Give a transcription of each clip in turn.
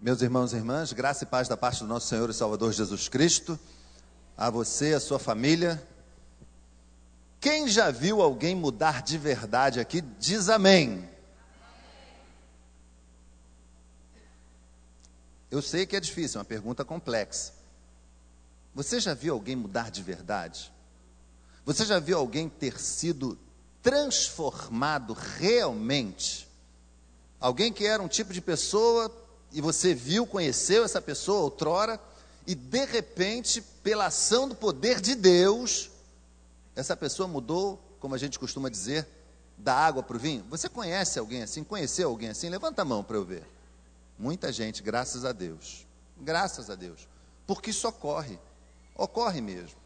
Meus irmãos e irmãs, graça e paz da parte do nosso Senhor e Salvador Jesus Cristo, a você, a sua família. Quem já viu alguém mudar de verdade aqui, diz amém. Eu sei que é difícil, é uma pergunta complexa. Você já viu alguém mudar de verdade? Você já viu alguém ter sido transformado realmente? Alguém que era um tipo de pessoa e você viu, conheceu essa pessoa outrora, e de repente, pela ação do poder de Deus, essa pessoa mudou, como a gente costuma dizer, da água para o vinho. Você conhece alguém assim? Conheceu alguém assim? Levanta a mão para eu ver. Muita gente, graças a Deus. Graças a Deus. Porque isso ocorre. Ocorre mesmo.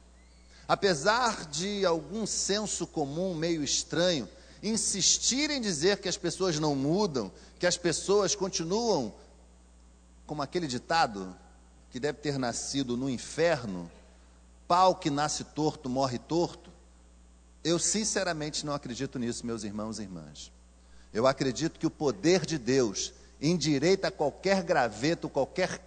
Apesar de algum senso comum meio estranho insistir em dizer que as pessoas não mudam, que as pessoas continuam como aquele ditado que deve ter nascido no inferno, pau que nasce torto morre torto. Eu sinceramente não acredito nisso, meus irmãos e irmãs. Eu acredito que o poder de Deus endireita qualquer graveto, qualquer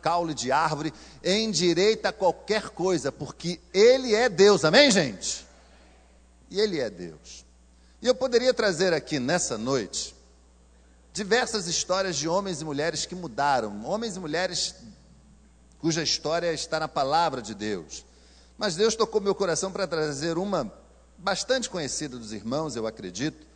caule de árvore, endireita qualquer coisa, porque Ele é Deus, amém, gente? E Ele é Deus. E eu poderia trazer aqui nessa noite diversas histórias de homens e mulheres que mudaram, homens e mulheres cuja história está na palavra de Deus. Mas Deus tocou meu coração para trazer uma bastante conhecida dos irmãos, eu acredito,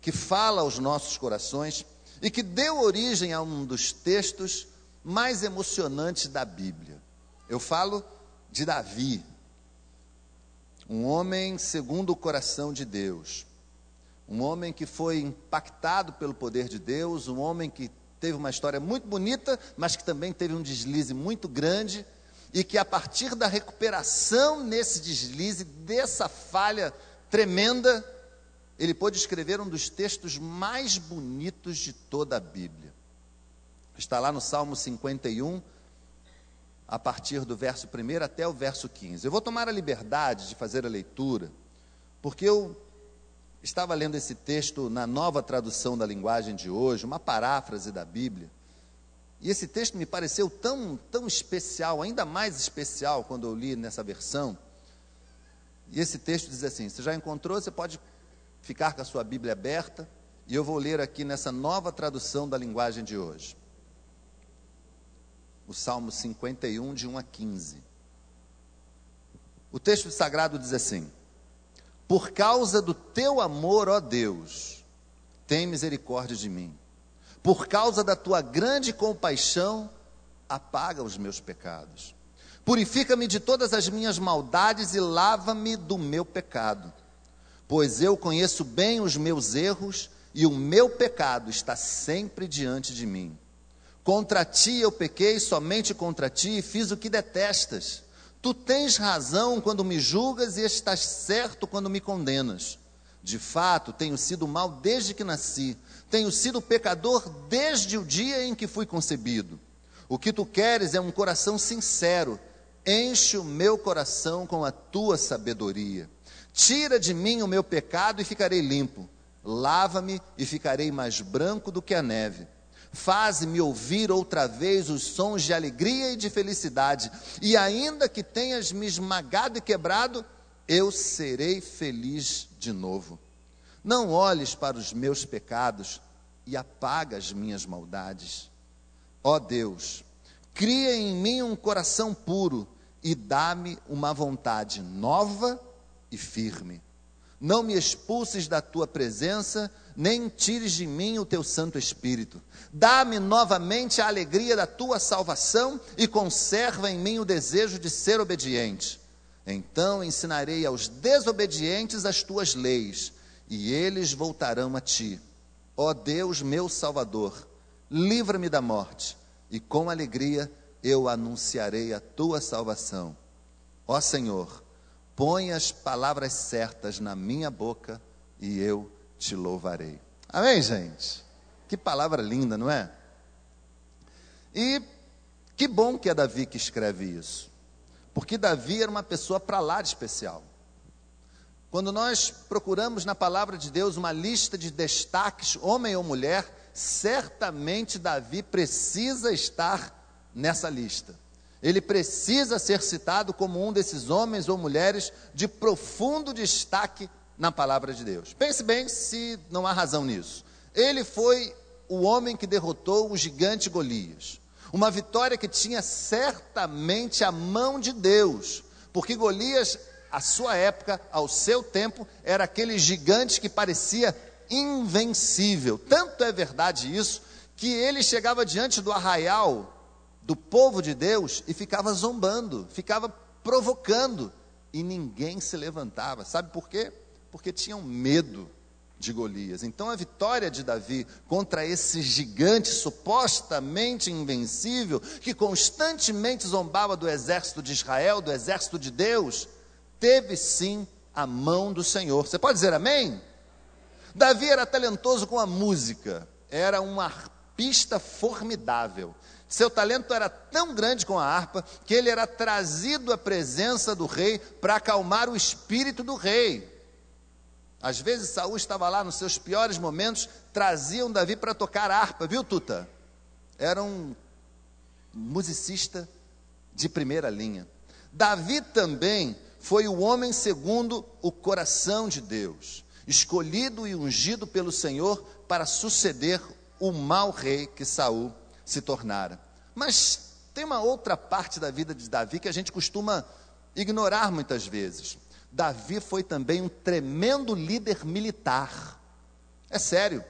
que fala aos nossos corações e que deu origem a um dos textos mais emocionantes da Bíblia. Eu falo de Davi, um homem segundo o coração de Deus um homem que foi impactado pelo poder de Deus, um homem que teve uma história muito bonita, mas que também teve um deslize muito grande, e que a partir da recuperação nesse deslize, dessa falha tremenda, ele pôde escrever um dos textos mais bonitos de toda a Bíblia. Está lá no Salmo 51, a partir do verso 1 até o verso 15. Eu vou tomar a liberdade de fazer a leitura, porque eu Estava lendo esse texto na nova tradução da linguagem de hoje, uma paráfrase da Bíblia. E esse texto me pareceu tão, tão especial, ainda mais especial quando eu li nessa versão. E esse texto diz assim: Você já encontrou? Você pode ficar com a sua Bíblia aberta. E eu vou ler aqui nessa nova tradução da linguagem de hoje. O Salmo 51, de 1 a 15. O texto sagrado diz assim: por causa do teu amor, ó Deus, tem misericórdia de mim. Por causa da tua grande compaixão, apaga os meus pecados. Purifica-me de todas as minhas maldades e lava-me do meu pecado. Pois eu conheço bem os meus erros e o meu pecado está sempre diante de mim. Contra ti eu pequei, somente contra ti, e fiz o que detestas. Tu tens razão quando me julgas e estás certo quando me condenas. De fato, tenho sido mal desde que nasci, tenho sido pecador desde o dia em que fui concebido. O que tu queres é um coração sincero. Enche o meu coração com a tua sabedoria. Tira de mim o meu pecado e ficarei limpo. Lava-me e ficarei mais branco do que a neve. Faze-me ouvir outra vez os sons de alegria e de felicidade, e ainda que tenhas me esmagado e quebrado, eu serei feliz de novo. Não olhes para os meus pecados e apaga as minhas maldades. Ó Deus, cria em mim um coração puro e dá-me uma vontade nova e firme. Não me expulses da tua presença nem tires de mim o teu Santo Espírito. Dá-me novamente a alegria da tua salvação e conserva em mim o desejo de ser obediente. Então ensinarei aos desobedientes as tuas leis, e eles voltarão a ti. Ó Deus, meu Salvador, livra-me da morte, e com alegria eu anunciarei a tua salvação. Ó Senhor, põe as palavras certas na minha boca, e eu te louvarei. Amém, gente? Que palavra linda, não é? E que bom que é Davi que escreve isso. Porque Davi era uma pessoa para lá de especial. Quando nós procuramos na palavra de Deus uma lista de destaques, homem ou mulher, certamente Davi precisa estar nessa lista. Ele precisa ser citado como um desses homens ou mulheres de profundo destaque na palavra de Deus. Pense bem se não há razão nisso. Ele foi o homem que derrotou o gigante Golias. Uma vitória que tinha certamente a mão de Deus, porque Golias, à sua época, ao seu tempo, era aquele gigante que parecia invencível. Tanto é verdade isso que ele chegava diante do arraial do povo de Deus e ficava zombando, ficava provocando, e ninguém se levantava. Sabe por quê? Porque tinham medo de Golias. Então a vitória de Davi contra esse gigante supostamente invencível, que constantemente zombava do exército de Israel, do exército de Deus, teve sim a mão do Senhor. Você pode dizer amém? Davi era talentoso com a música, era um arpista formidável. Seu talento era tão grande com a harpa que ele era trazido à presença do rei para acalmar o espírito do rei. Às vezes Saul estava lá nos seus piores momentos, traziam Davi para tocar harpa, viu, Tuta? Era um musicista de primeira linha. Davi também foi o homem segundo o coração de Deus, escolhido e ungido pelo Senhor para suceder o mau rei que Saul se tornara. Mas tem uma outra parte da vida de Davi que a gente costuma ignorar muitas vezes. Davi foi também um tremendo líder militar. É sério.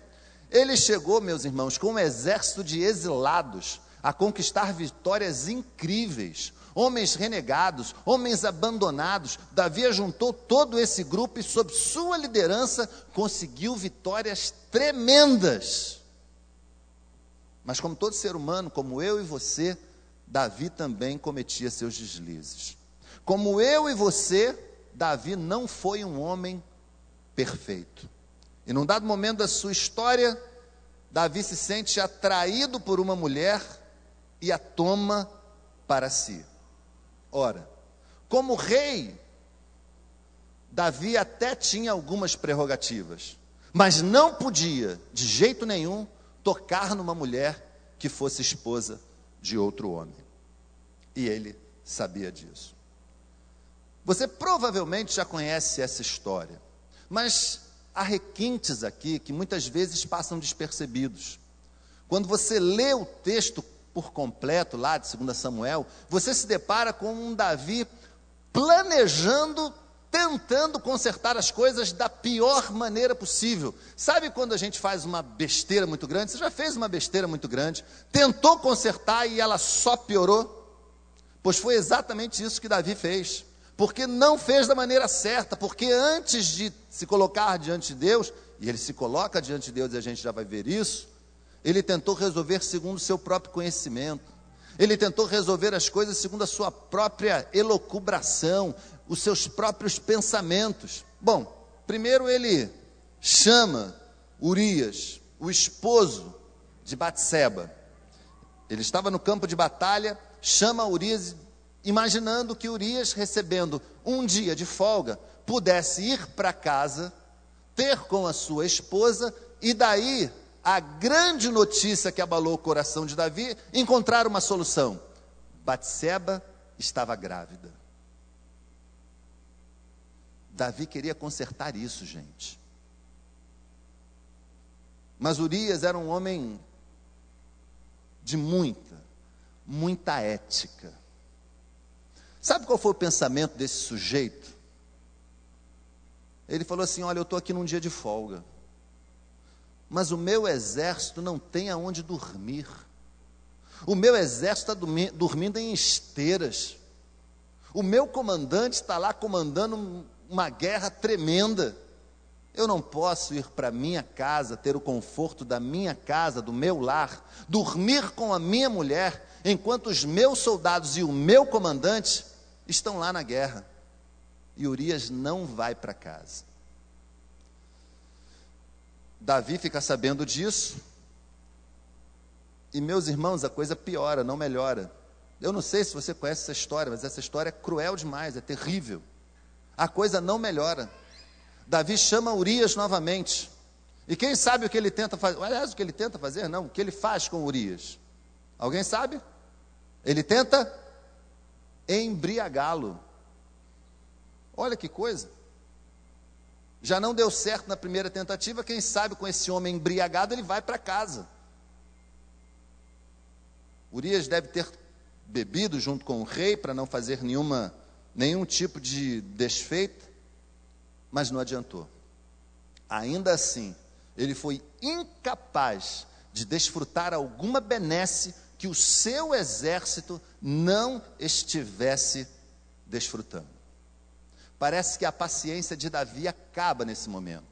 Ele chegou, meus irmãos, com um exército de exilados a conquistar vitórias incríveis. Homens renegados, homens abandonados. Davi juntou todo esse grupo e, sob sua liderança, conseguiu vitórias tremendas. Mas, como todo ser humano, como eu e você, Davi também cometia seus deslizes. Como eu e você, Davi não foi um homem perfeito. E num dado momento da sua história, Davi se sente atraído por uma mulher e a toma para si. Ora, como rei, Davi até tinha algumas prerrogativas, mas não podia, de jeito nenhum, tocar numa mulher que fosse esposa de outro homem. E ele sabia disso. Você provavelmente já conhece essa história, mas há requintes aqui que muitas vezes passam despercebidos. Quando você lê o texto por completo, lá de 2 Samuel, você se depara com um Davi planejando tentando consertar as coisas da pior maneira possível. Sabe quando a gente faz uma besteira muito grande? Você já fez uma besteira muito grande, tentou consertar e ela só piorou? Pois foi exatamente isso que Davi fez. Porque não fez da maneira certa, porque antes de se colocar diante de Deus, e ele se coloca diante de Deus e a gente já vai ver isso, ele tentou resolver segundo o seu próprio conhecimento. Ele tentou resolver as coisas segundo a sua própria elocubração, os seus próprios pensamentos. Bom, primeiro ele chama Urias, o esposo de Batseba. Ele estava no campo de batalha, chama Urias, imaginando que Urias, recebendo um dia de folga, pudesse ir para casa, ter com a sua esposa e daí a grande notícia que abalou o coração de Davi, encontrar uma solução. Batseba estava grávida. Davi queria consertar isso, gente. Mas Urias era um homem de muita, muita ética. Sabe qual foi o pensamento desse sujeito? Ele falou assim: Olha, eu estou aqui num dia de folga mas o meu exército não tem aonde dormir. O meu exército está dormindo em esteiras. O meu comandante está lá comandando uma guerra tremenda. Eu não posso ir para minha casa, ter o conforto da minha casa, do meu lar, dormir com a minha mulher, enquanto os meus soldados e o meu comandante estão lá na guerra. E Urias não vai para casa. Davi fica sabendo disso. E meus irmãos, a coisa piora, não melhora. Eu não sei se você conhece essa história, mas essa história é cruel demais, é terrível. A coisa não melhora. Davi chama Urias novamente E quem sabe o que ele tenta fazer? Aliás, o que ele tenta fazer, não, o que ele faz com Urias? Alguém sabe? Ele tenta embriagá-lo. Olha que coisa. Já não deu certo na primeira tentativa, quem sabe com esse homem embriagado ele vai para casa. Urias deve ter bebido junto com o rei para não fazer nenhuma, nenhum tipo de desfeito, mas não adiantou. Ainda assim, ele foi incapaz de desfrutar alguma benesse que o seu exército não estivesse desfrutando. Parece que a paciência de Davi acaba nesse momento.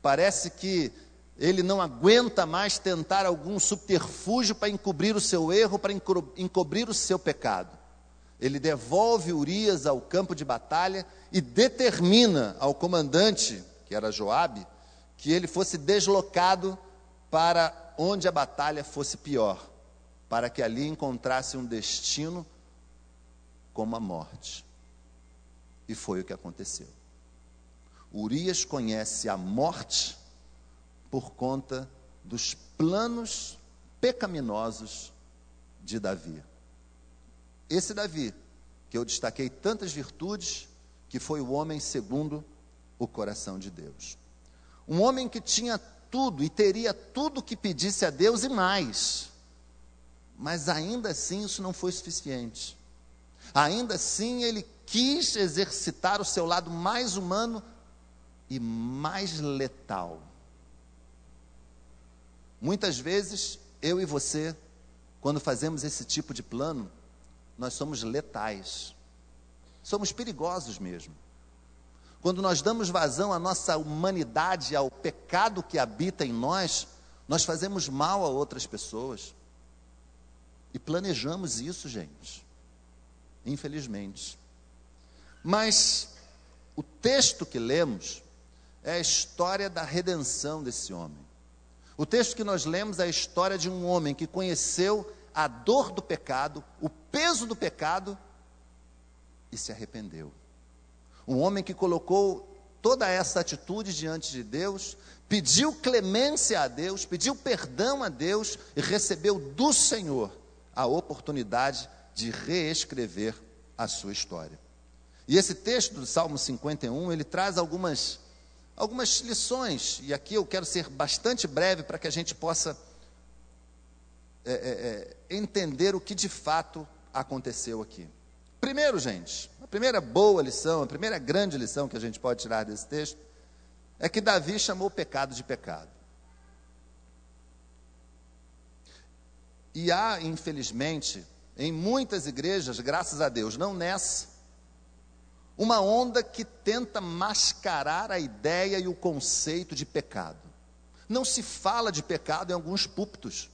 Parece que ele não aguenta mais tentar algum subterfúgio para encobrir o seu erro, para encobrir o seu pecado. Ele devolve Urias ao campo de batalha e determina ao comandante, que era Joabe, que ele fosse deslocado para onde a batalha fosse pior, para que ali encontrasse um destino como a morte. E foi o que aconteceu. Urias conhece a morte por conta dos planos pecaminosos de Davi. Esse Davi, que eu destaquei tantas virtudes, que foi o homem segundo o coração de Deus. Um homem que tinha tudo e teria tudo que pedisse a Deus e mais. Mas ainda assim isso não foi suficiente. Ainda assim ele quis exercitar o seu lado mais humano e mais letal. Muitas vezes, eu e você, quando fazemos esse tipo de plano, nós somos letais. Somos perigosos mesmo. Quando nós damos vazão à nossa humanidade, ao pecado que habita em nós, nós fazemos mal a outras pessoas. E planejamos isso, gente. Infelizmente. Mas o texto que lemos é a história da redenção desse homem. O texto que nós lemos é a história de um homem que conheceu a dor do pecado, o peso do pecado e se arrependeu. Um homem que colocou toda essa atitude diante de Deus, pediu clemência a Deus, pediu perdão a Deus e recebeu do Senhor a oportunidade de reescrever a sua história. E esse texto do Salmo 51, ele traz algumas algumas lições, e aqui eu quero ser bastante breve para que a gente possa é, é, é, entender o que de fato aconteceu aqui. Primeiro, gente, a primeira boa lição, a primeira grande lição que a gente pode tirar desse texto é que Davi chamou o pecado de pecado. E há, infelizmente, em muitas igrejas, graças a Deus, não nessa, uma onda que tenta mascarar a ideia e o conceito de pecado. Não se fala de pecado em alguns púlpitos.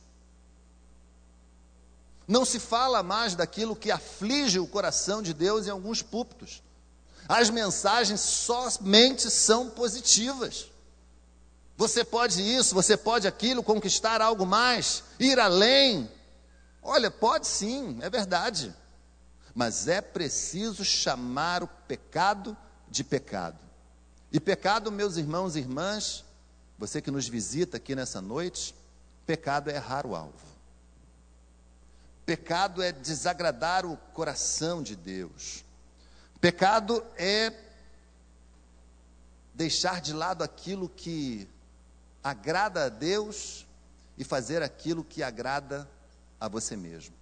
Não se fala mais daquilo que aflige o coração de Deus em alguns púlpitos. As mensagens somente são positivas. Você pode isso, você pode aquilo, conquistar algo mais, ir além. Olha, pode sim, é verdade mas é preciso chamar o pecado de pecado. E pecado, meus irmãos e irmãs, você que nos visita aqui nessa noite, pecado é errar o alvo. Pecado é desagradar o coração de Deus. Pecado é deixar de lado aquilo que agrada a Deus e fazer aquilo que agrada a você mesmo.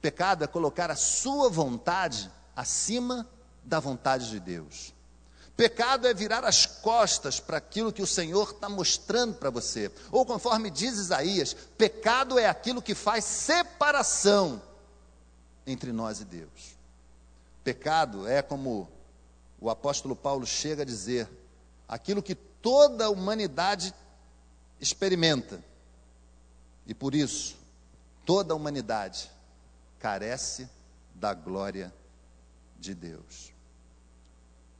Pecado é colocar a sua vontade acima da vontade de Deus. Pecado é virar as costas para aquilo que o Senhor está mostrando para você. Ou conforme diz Isaías, pecado é aquilo que faz separação entre nós e Deus. Pecado é como o apóstolo Paulo chega a dizer, aquilo que toda a humanidade experimenta. E por isso, toda a humanidade carece da glória de Deus.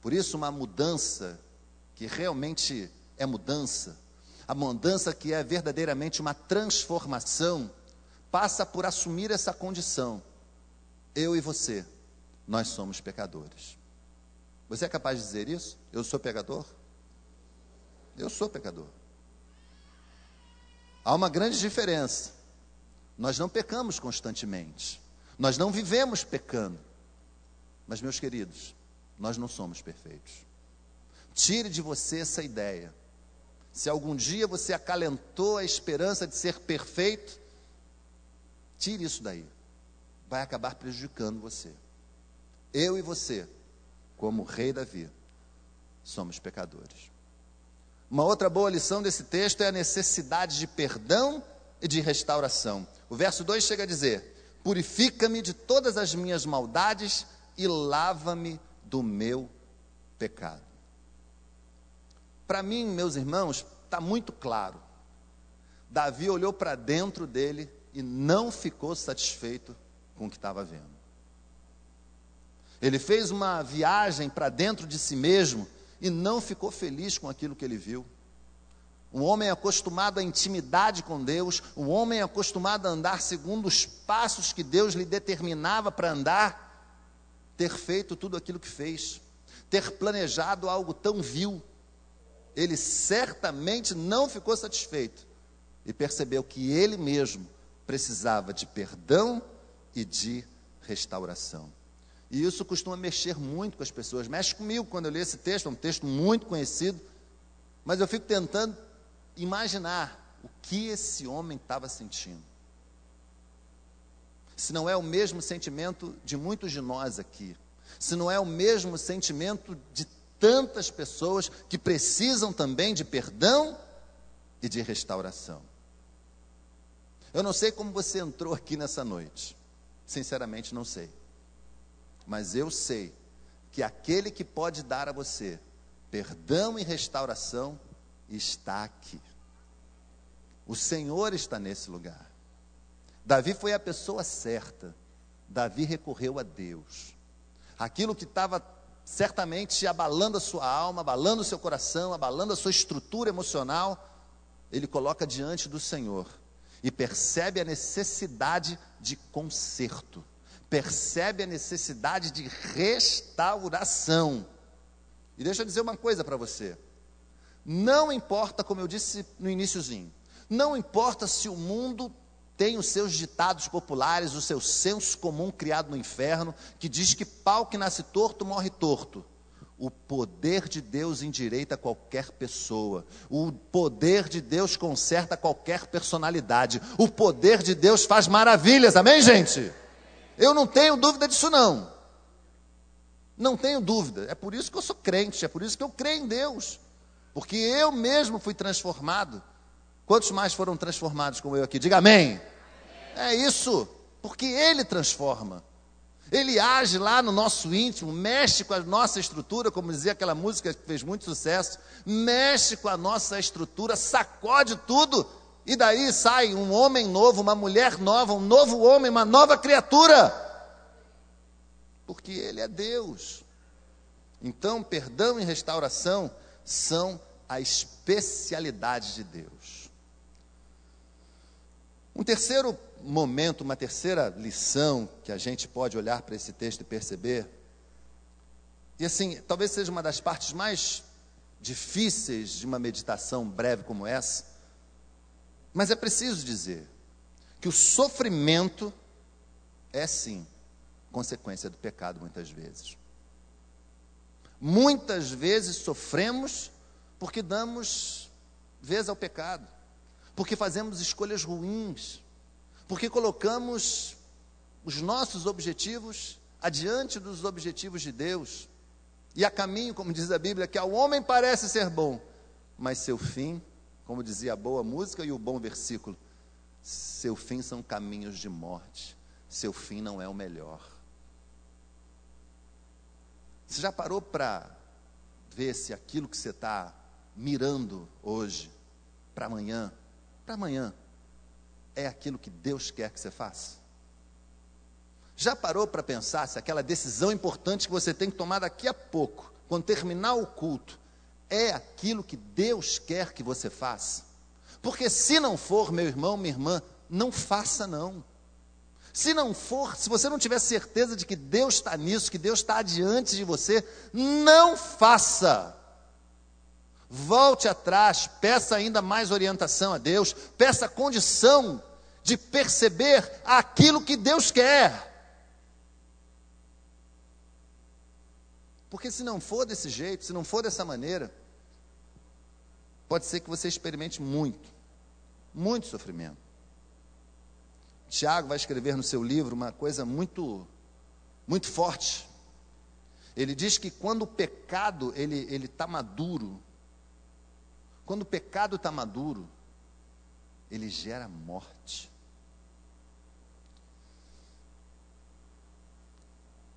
Por isso, uma mudança que realmente é mudança, a mudança que é verdadeiramente uma transformação, passa por assumir essa condição. Eu e você, nós somos pecadores. Você é capaz de dizer isso? Eu sou pecador? Eu sou pecador. Há uma grande diferença. Nós não pecamos constantemente. Nós não vivemos pecando. Mas, meus queridos, nós não somos perfeitos. Tire de você essa ideia. Se algum dia você acalentou a esperança de ser perfeito, tire isso daí. Vai acabar prejudicando você. Eu e você, como rei Davi, somos pecadores. Uma outra boa lição desse texto é a necessidade de perdão e de restauração. O verso 2 chega a dizer: Purifica-me de todas as minhas maldades e lava-me do meu pecado. Para mim, meus irmãos, está muito claro. Davi olhou para dentro dele e não ficou satisfeito com o que estava vendo. Ele fez uma viagem para dentro de si mesmo e não ficou feliz com aquilo que ele viu. Um homem acostumado à intimidade com Deus, um homem acostumado a andar segundo os passos que Deus lhe determinava para andar, ter feito tudo aquilo que fez, ter planejado algo tão vil, ele certamente não ficou satisfeito e percebeu que ele mesmo precisava de perdão e de restauração. E isso costuma mexer muito com as pessoas. Mexe comigo quando eu leio esse texto, é um texto muito conhecido, mas eu fico tentando imaginar o que esse homem estava sentindo. Se não é o mesmo sentimento de muitos de nós aqui, se não é o mesmo sentimento de tantas pessoas que precisam também de perdão e de restauração. Eu não sei como você entrou aqui nessa noite, sinceramente não sei. Mas eu sei que aquele que pode dar a você perdão e restauração está aqui. O Senhor está nesse lugar. Davi foi a pessoa certa. Davi recorreu a Deus. Aquilo que estava certamente abalando a sua alma, abalando o seu coração, abalando a sua estrutura emocional, ele coloca diante do Senhor e percebe a necessidade de conserto percebe a necessidade de restauração. E deixa eu dizer uma coisa para você. Não importa, como eu disse no iníciozinho, não importa se o mundo tem os seus ditados populares, o seu senso comum criado no inferno, que diz que pau que nasce torto morre torto. O poder de Deus endireita qualquer pessoa. O poder de Deus conserta qualquer personalidade. O poder de Deus faz maravilhas. Amém, gente? Eu não tenho dúvida disso, não. Não tenho dúvida. É por isso que eu sou crente, é por isso que eu creio em Deus. Porque eu mesmo fui transformado. Quantos mais foram transformados como eu aqui? Diga amém. É isso, porque Ele transforma. Ele age lá no nosso íntimo, mexe com a nossa estrutura, como dizia aquela música que fez muito sucesso, mexe com a nossa estrutura, sacode tudo e daí sai um homem novo, uma mulher nova, um novo homem, uma nova criatura. Porque Ele é Deus. Então, perdão e restauração são a especialidade de Deus. Um terceiro momento, uma terceira lição que a gente pode olhar para esse texto e perceber, e assim, talvez seja uma das partes mais difíceis de uma meditação breve como essa, mas é preciso dizer que o sofrimento é sim consequência do pecado, muitas vezes. Muitas vezes sofremos porque damos vez ao pecado, porque fazemos escolhas ruins, porque colocamos os nossos objetivos adiante dos objetivos de Deus. E a caminho, como diz a Bíblia, que ao homem parece ser bom, mas seu fim como dizia a boa música e o bom versículo: seu fim são caminhos de morte, seu fim não é o melhor. Você já parou para ver se aquilo que você está mirando hoje, para amanhã, para amanhã, é aquilo que Deus quer que você faça? Já parou para pensar se aquela decisão importante que você tem que tomar daqui a pouco, quando terminar o culto, é aquilo que Deus quer que você faça? Porque se não for, meu irmão, minha irmã, não faça não. Se não for, se você não tiver certeza de que Deus está nisso, que Deus está adiante de você, não faça. Volte atrás, peça ainda mais orientação a Deus, peça condição de perceber aquilo que Deus quer. Porque se não for desse jeito, se não for dessa maneira, pode ser que você experimente muito, muito sofrimento. Tiago vai escrever no seu livro uma coisa muito, muito forte. Ele diz que quando o pecado ele ele está maduro, quando o pecado está maduro, ele gera morte.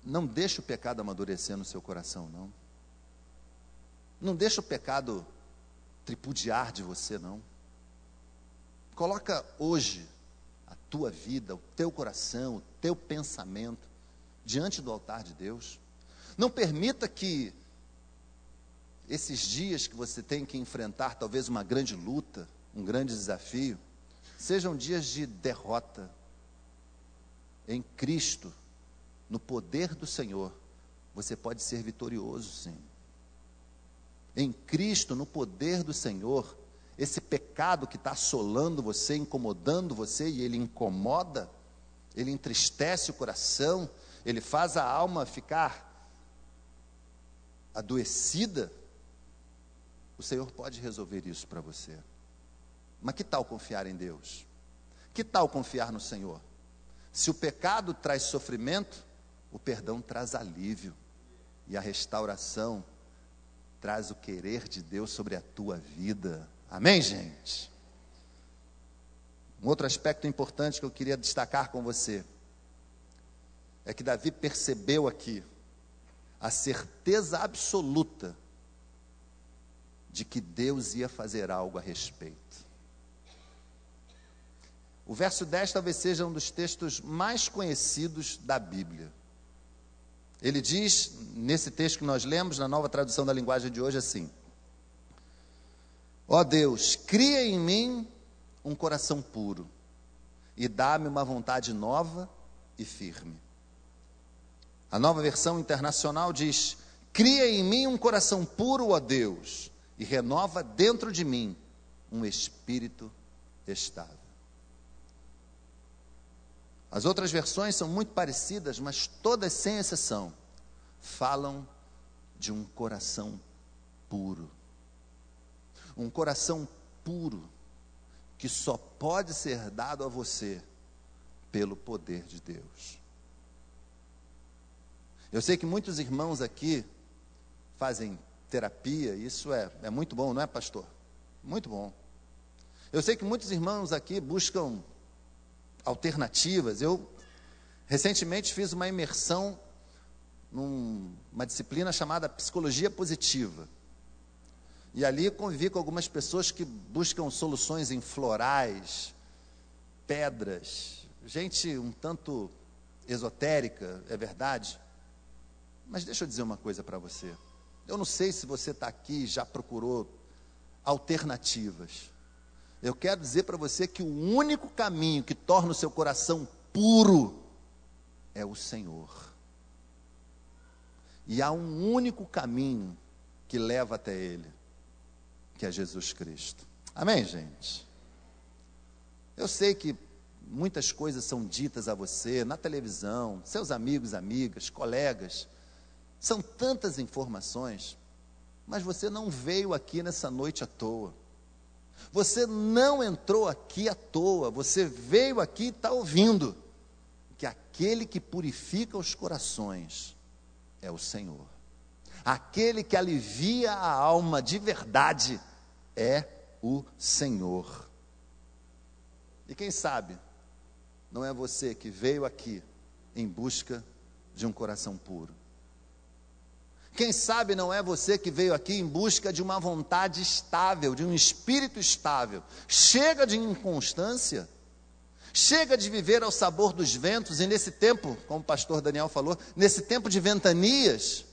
Não deixa o pecado amadurecer no seu coração, não. Não deixa o pecado tripudiar de você, não. Coloca hoje a tua vida, o teu coração, o teu pensamento diante do altar de Deus. Não permita que esses dias que você tem que enfrentar talvez uma grande luta, um grande desafio, sejam dias de derrota. Em Cristo, no poder do Senhor, você pode ser vitorioso, sim. Em Cristo, no poder do Senhor, esse pecado que está assolando você, incomodando você, e ele incomoda, ele entristece o coração, ele faz a alma ficar adoecida, o Senhor pode resolver isso para você. Mas que tal confiar em Deus? Que tal confiar no Senhor? Se o pecado traz sofrimento, o perdão traz alívio e a restauração traz o querer de Deus sobre a tua vida. Amém, gente? Um outro aspecto importante que eu queria destacar com você é que Davi percebeu aqui a certeza absoluta de que Deus ia fazer algo a respeito. O verso 10 talvez seja um dos textos mais conhecidos da Bíblia. Ele diz, nesse texto que nós lemos, na nova tradução da linguagem de hoje, assim: Ó oh Deus, cria em mim um coração puro e dá-me uma vontade nova e firme. A nova versão internacional diz: Cria em mim um coração puro, ó Deus, e renova dentro de mim um espírito estável. As outras versões são muito parecidas, mas todas, sem exceção, falam de um coração puro. Um coração puro que só pode ser dado a você pelo poder de Deus. Eu sei que muitos irmãos aqui fazem terapia, isso é, é muito bom, não é, pastor? Muito bom. Eu sei que muitos irmãos aqui buscam alternativas. Eu recentemente fiz uma imersão numa disciplina chamada psicologia positiva. E ali convivi com algumas pessoas que buscam soluções em florais, pedras, gente um tanto esotérica, é verdade. Mas deixa eu dizer uma coisa para você. Eu não sei se você está aqui e já procurou alternativas. Eu quero dizer para você que o único caminho que torna o seu coração puro é o Senhor. E há um único caminho que leva até Ele, que é Jesus Cristo. Amém, gente? Eu sei que muitas coisas são ditas a você na televisão, seus amigos, amigas, colegas. São tantas informações, mas você não veio aqui nessa noite à toa. Você não entrou aqui à toa, você veio aqui e está ouvindo que aquele que purifica os corações é o Senhor. Aquele que alivia a alma de verdade é o Senhor. E quem sabe, não é você que veio aqui em busca de um coração puro. Quem sabe não é você que veio aqui em busca de uma vontade estável, de um espírito estável. Chega de inconstância. Chega de viver ao sabor dos ventos e nesse tempo, como o pastor Daniel falou, nesse tempo de ventanias,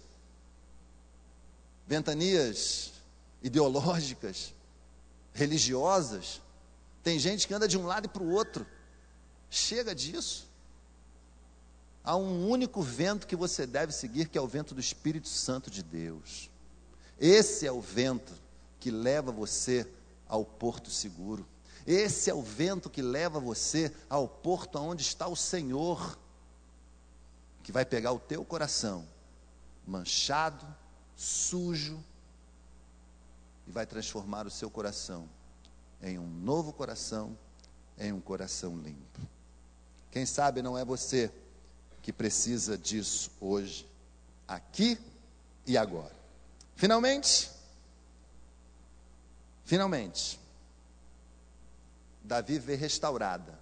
ventanias ideológicas, religiosas, tem gente que anda de um lado e para o outro. Chega disso. Há um único vento que você deve seguir, que é o vento do Espírito Santo de Deus. Esse é o vento que leva você ao porto seguro. Esse é o vento que leva você ao porto onde está o Senhor, que vai pegar o teu coração, manchado, sujo, e vai transformar o seu coração em um novo coração, em um coração limpo. Quem sabe não é você que precisa disso hoje, aqui e agora. Finalmente, finalmente, Davi vê restaurada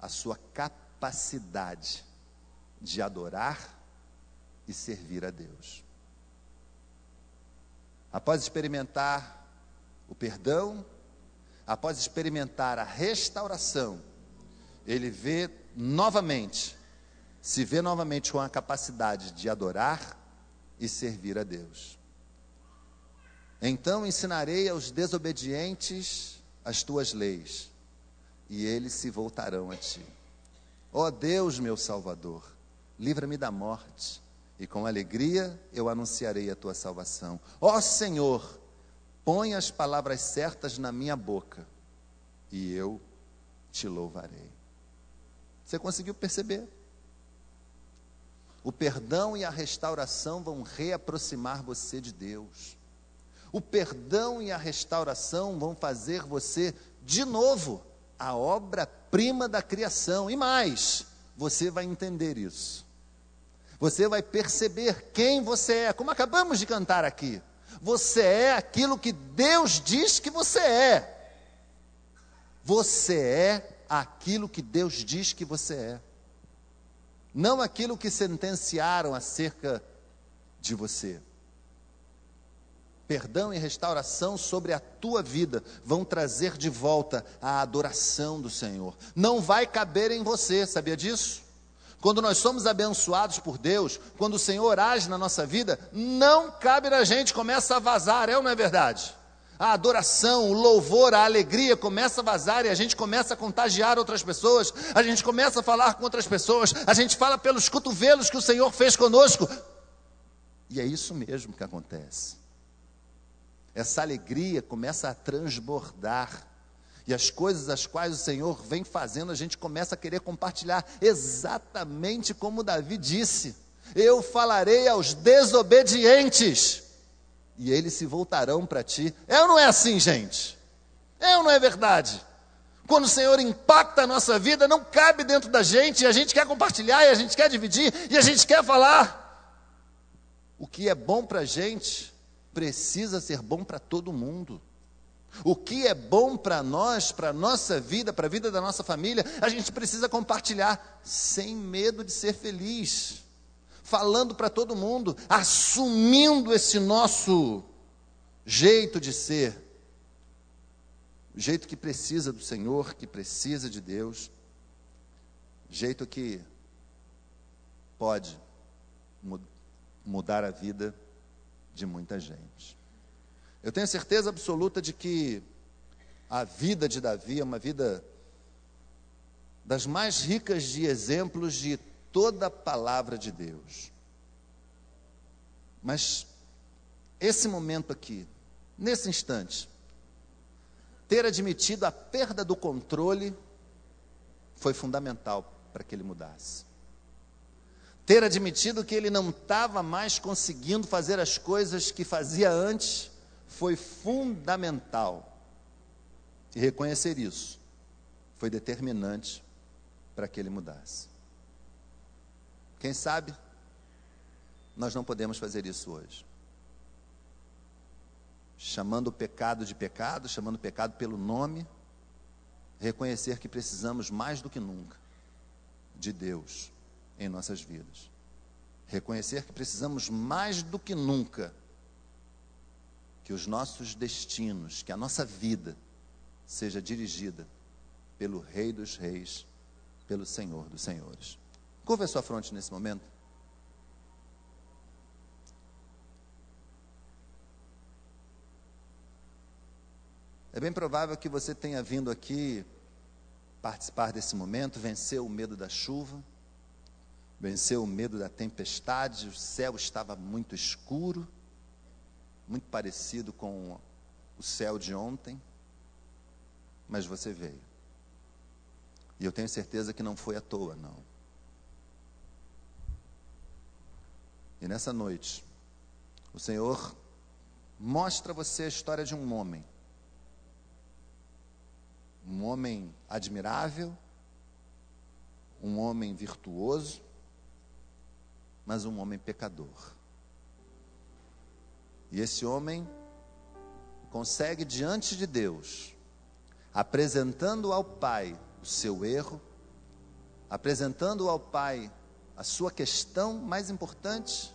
a sua capacidade de adorar e servir a Deus. Após experimentar o perdão, após experimentar a restauração, ele vê novamente, se vê novamente com a capacidade de adorar e servir a Deus. Então ensinarei aos desobedientes as tuas leis, e eles se voltarão a ti. Ó oh Deus, meu Salvador, livra-me da morte, e com alegria eu anunciarei a tua salvação. Ó oh Senhor, põe as palavras certas na minha boca, e eu te louvarei. Você conseguiu perceber? O perdão e a restauração vão reaproximar você de Deus. O perdão e a restauração vão fazer você, de novo, a obra-prima da criação. E mais, você vai entender isso. Você vai perceber quem você é, como acabamos de cantar aqui. Você é aquilo que Deus diz que você é. Você é aquilo que Deus diz que você é. Não aquilo que sentenciaram acerca de você perdão e restauração sobre a tua vida vão trazer de volta a adoração do Senhor. Não vai caber em você, sabia disso? Quando nós somos abençoados por Deus, quando o Senhor age na nossa vida, não cabe na gente, começa a vazar, é ou não é verdade? A adoração, o louvor, a alegria começa a vazar e a gente começa a contagiar outras pessoas, a gente começa a falar com outras pessoas, a gente fala pelos cotovelos que o Senhor fez conosco. E é isso mesmo que acontece. Essa alegria começa a transbordar. E as coisas as quais o Senhor vem fazendo, a gente começa a querer compartilhar, exatamente como Davi disse: Eu falarei aos desobedientes, e eles se voltarão para ti. É ou não é assim, gente? É ou não é verdade? Quando o Senhor impacta a nossa vida, não cabe dentro da gente, e a gente quer compartilhar, e a gente quer dividir, e a gente quer falar. O que é bom para a gente, precisa ser bom para todo mundo. O que é bom para nós, para a nossa vida, para a vida da nossa família, a gente precisa compartilhar sem medo de ser feliz, falando para todo mundo, assumindo esse nosso jeito de ser, jeito que precisa do Senhor, que precisa de Deus, jeito que pode mudar a vida de muita gente. Eu tenho certeza absoluta de que a vida de Davi é uma vida das mais ricas de exemplos de toda a palavra de Deus. Mas esse momento aqui, nesse instante, ter admitido a perda do controle foi fundamental para que ele mudasse ter admitido que ele não estava mais conseguindo fazer as coisas que fazia antes, foi fundamental. E reconhecer isso foi determinante para que ele mudasse. Quem sabe nós não podemos fazer isso hoje. Chamando o pecado de pecado, chamando o pecado pelo nome, reconhecer que precisamos mais do que nunca de Deus em nossas vidas. Reconhecer que precisamos mais do que nunca que os nossos destinos, que a nossa vida seja dirigida pelo Rei dos Reis, pelo Senhor dos Senhores. Curva a sua fronte nesse momento. É bem provável que você tenha vindo aqui participar desse momento, vencer o medo da chuva, venceu o medo da tempestade, o céu estava muito escuro, muito parecido com o céu de ontem, mas você veio. E eu tenho certeza que não foi à toa, não. E nessa noite, o Senhor mostra a você a história de um homem. Um homem admirável, um homem virtuoso, mas um homem pecador. E esse homem consegue diante de Deus, apresentando ao Pai o seu erro, apresentando ao Pai a sua questão mais importante,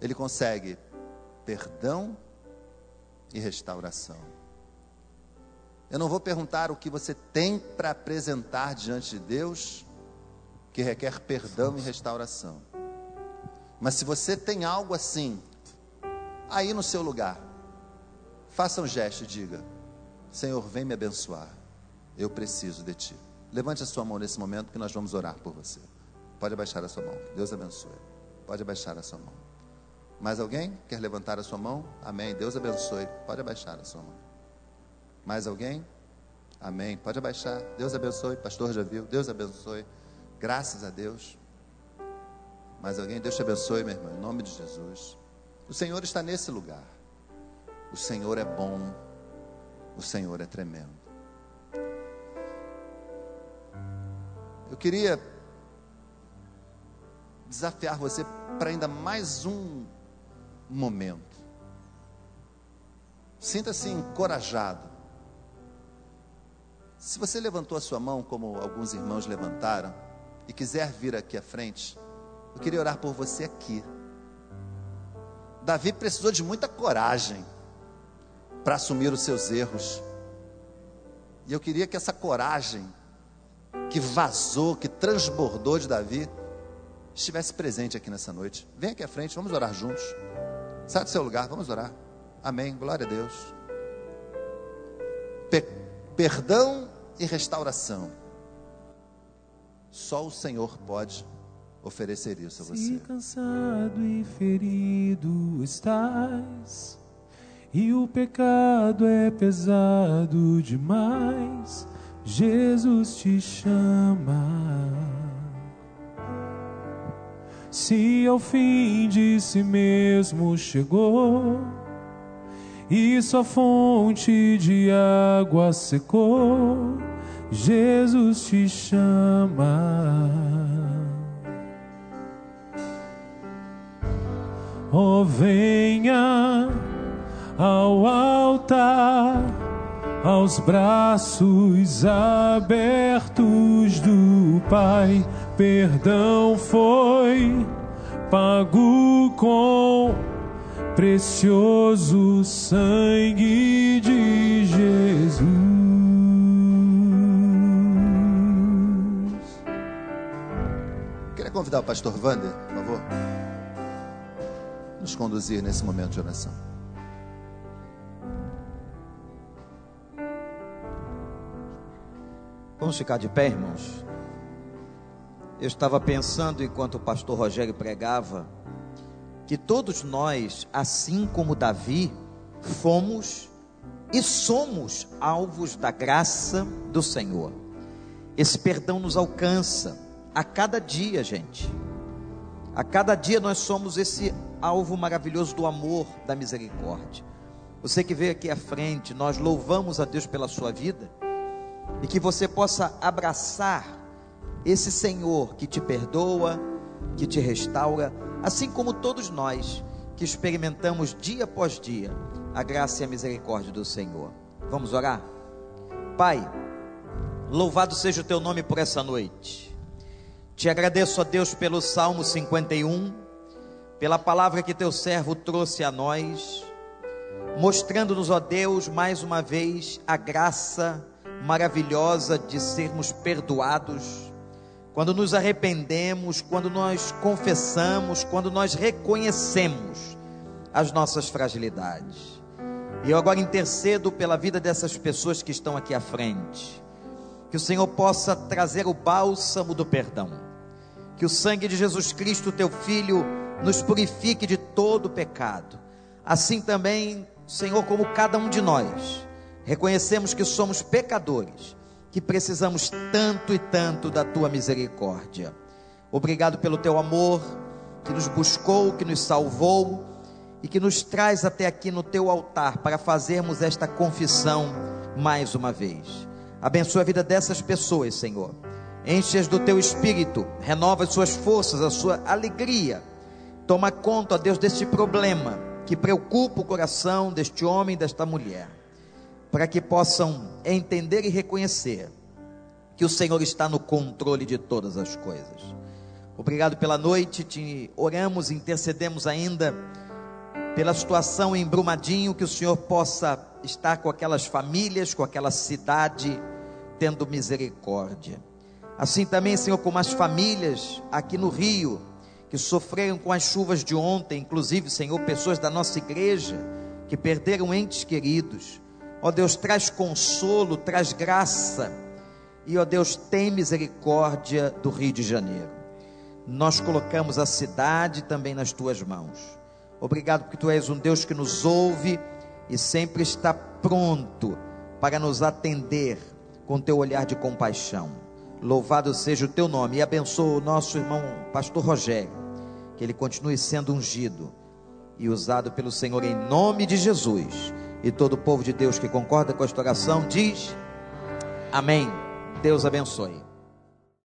ele consegue perdão e restauração. Eu não vou perguntar o que você tem para apresentar diante de Deus, que requer perdão e restauração. Mas se você tem algo assim, aí no seu lugar, faça um gesto e diga: Senhor, vem me abençoar. Eu preciso de ti. Levante a sua mão nesse momento que nós vamos orar por você. Pode abaixar a sua mão. Deus abençoe. Pode abaixar a sua mão. Mais alguém quer levantar a sua mão? Amém. Deus abençoe. Pode abaixar a sua mão. Mais alguém? Amém. Pode abaixar. Deus abençoe. Pastor já viu. Deus abençoe. Graças a Deus. Mais alguém? Deus te abençoe, meu irmão. Em nome de Jesus. O Senhor está nesse lugar. O Senhor é bom. O Senhor é tremendo. Eu queria desafiar você para ainda mais um momento. Sinta-se encorajado. Se você levantou a sua mão, como alguns irmãos levantaram, e quiser vir aqui à frente, eu queria orar por você aqui. Davi precisou de muita coragem para assumir os seus erros. E eu queria que essa coragem que vazou, que transbordou de Davi, estivesse presente aqui nessa noite. Vem aqui à frente, vamos orar juntos. Sai do seu lugar, vamos orar. Amém. Glória a Deus. Pe perdão e restauração. Só o Senhor pode oferecer isso a você. Se cansado e ferido estás, e o pecado é pesado demais, Jesus te chama. Se ao fim de si mesmo chegou, e sua fonte de água secou, Jesus te chama. Oh, venha ao altar, aos braços abertos do Pai perdão foi pago com precioso sangue de Jesus. Queria convidar o pastor Wander, por favor, nos conduzir nesse momento de oração. Vamos ficar de pé, irmãos? Eu estava pensando enquanto o pastor Rogério pregava que todos nós, assim como Davi, fomos e somos alvos da graça do Senhor. Esse perdão nos alcança a cada dia, gente. A cada dia nós somos esse alvo maravilhoso do amor, da misericórdia. Você que veio aqui à frente, nós louvamos a Deus pela sua vida e que você possa abraçar esse Senhor que te perdoa, que te restaura, assim como todos nós que experimentamos dia após dia a graça e a misericórdia do Senhor. Vamos orar? Pai, louvado seja o teu nome por essa noite. Te agradeço a Deus pelo Salmo 51, pela palavra que teu servo trouxe a nós, mostrando-nos, ó Deus, mais uma vez a graça maravilhosa de sermos perdoados quando nos arrependemos, quando nós confessamos, quando nós reconhecemos as nossas fragilidades. E eu agora intercedo pela vida dessas pessoas que estão aqui à frente. Que o Senhor possa trazer o bálsamo do perdão. Que o sangue de Jesus Cristo, teu Filho, nos purifique de todo pecado. Assim também Senhor, como cada um de nós, reconhecemos que somos pecadores, que precisamos tanto e tanto da tua misericórdia. Obrigado pelo teu amor, que nos buscou, que nos salvou e que nos traz até aqui no teu altar para fazermos esta confissão mais uma vez. Abençoa a vida dessas pessoas, Senhor. Enche-as do teu espírito, renova as suas forças, a sua alegria. Toma conta, ó Deus, deste problema que preocupa o coração deste homem e desta mulher, para que possam entender e reconhecer que o Senhor está no controle de todas as coisas. Obrigado pela noite, te oramos, intercedemos ainda pela situação em Brumadinho, que o Senhor possa estar com aquelas famílias, com aquela cidade, tendo misericórdia. Assim também, Senhor, como as famílias aqui no Rio, que sofreram com as chuvas de ontem, inclusive, Senhor, pessoas da nossa igreja que perderam entes queridos. Ó Deus, traz consolo, traz graça. E, ó Deus, tem misericórdia do Rio de Janeiro nós colocamos a cidade também nas tuas mãos. Obrigado porque tu és um Deus que nos ouve e sempre está pronto para nos atender com teu olhar de compaixão. Louvado seja o teu nome e abençoa o nosso irmão pastor Rogério, que ele continue sendo ungido e usado pelo Senhor em nome de Jesus. E todo o povo de Deus que concorda com esta oração diz: Amém. Deus abençoe.